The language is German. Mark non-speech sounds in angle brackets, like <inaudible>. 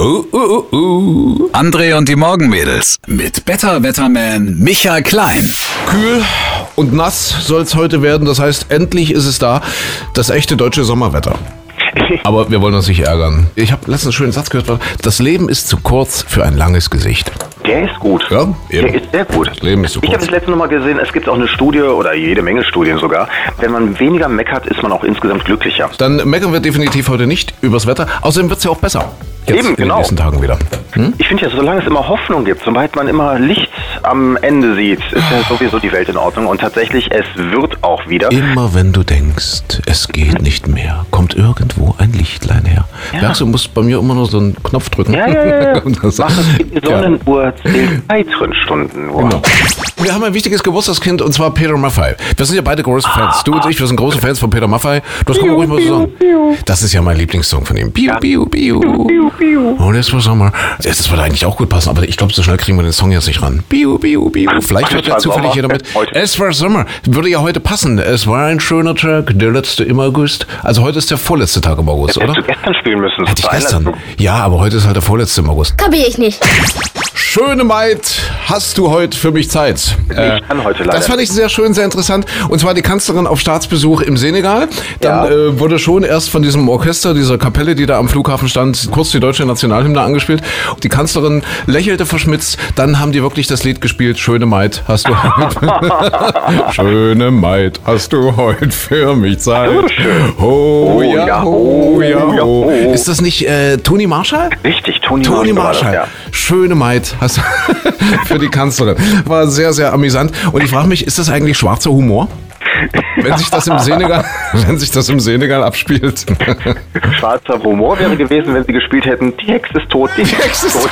Uh, uh, uh, uh. André und die Morgenmädels mit Better Wetterman Michael Klein. Kühl und nass soll es heute werden. Das heißt, endlich ist es da, das echte deutsche Sommerwetter. <laughs> Aber wir wollen uns nicht ärgern. Ich habe letztens einen schönen Satz gehört. Das Leben ist zu kurz für ein langes Gesicht. Der ist gut. Ja, eben. Der ist sehr gut. Das Leben ist zu ich habe kurz. das letzte Mal gesehen, es gibt auch eine Studie oder jede Menge Studien sogar. Wenn man weniger meckert, ist man auch insgesamt glücklicher. Dann meckern wir definitiv heute nicht übers Wetter. Außerdem wird es ja auch besser. Jetzt Eben, in den genau. nächsten Tagen wieder. Hm? Ich finde ja, solange es immer Hoffnung gibt, sobald man immer Licht am Ende sieht, ist ja sowieso die Welt in Ordnung. Und tatsächlich, es wird auch wieder. Immer wenn du denkst, es geht nicht mehr, kommt irgendwo ein Lichtlein her. Ja. Merkst du, du musst bei mir immer nur so einen Knopf drücken. Ja, ja, ja. ja. <laughs> Mach es Ja. Sonnenuhr, zählt weiteren Stunden. Wow. Genau. Wir haben ein wichtiges Geburtstagskind und zwar Peter Maffay. Wir sind ja beide große Fans. Du und ich, wir sind große Fans von Peter Maffay. Das kann man ruhig mal so sagen. Das ist ja mein Lieblingssong von ihm. Biu, biu, biu. Und es war Sommer. Das würde eigentlich auch gut passen, aber ich glaube, so schnell kriegen wir den Song jetzt nicht ran. Biu, biu, biu. Vielleicht hört Es ja war zufällig Sommer. jeder mit. Heute. Es war Sommer. Würde ja heute passen. Es war ein schöner Tag, der letzte im August. Also heute ist der vorletzte Tag im August, oder? Hättest du gestern spielen müssen. Hätte ich gestern. Ja, aber heute ist halt der vorletzte im August. Kapier ich nicht. Schöne Maid, hast du heute für mich Zeit? Äh, Ich kann heute leider Das fand ich sehr schön, sehr interessant. Und zwar die Kanzlerin auf Staatsbesuch im Senegal. Dann Ja. äh, wurde schon erst von diesem Orchester, dieser Kapelle, die da am Flughafen stand, kurz die deutsche Nationalhymne angespielt. Die Kanzlerin lächelte verschmitzt. Dann haben die wirklich das Lied gespielt. Schöne Maid, hast du heute. <laughs> Schöne Maid, hast du heute für mich Zeit? Oh, ja, oh, ja, oh. Ist das nicht äh, Toni Marshall? Richtig, Toni, Toni Marshall ja. Schöne Maid hast du <laughs> für die Kanzlerin. War sehr, sehr amüsant. Und ich frage mich, ist das eigentlich schwarzer Humor? Wenn sich das im Senegal, <laughs> wenn sich das im Senegal abspielt. <laughs> Schwarzer Humor wäre gewesen, wenn sie gespielt hätten, die Hexe ist tot, die Hexe ist tot.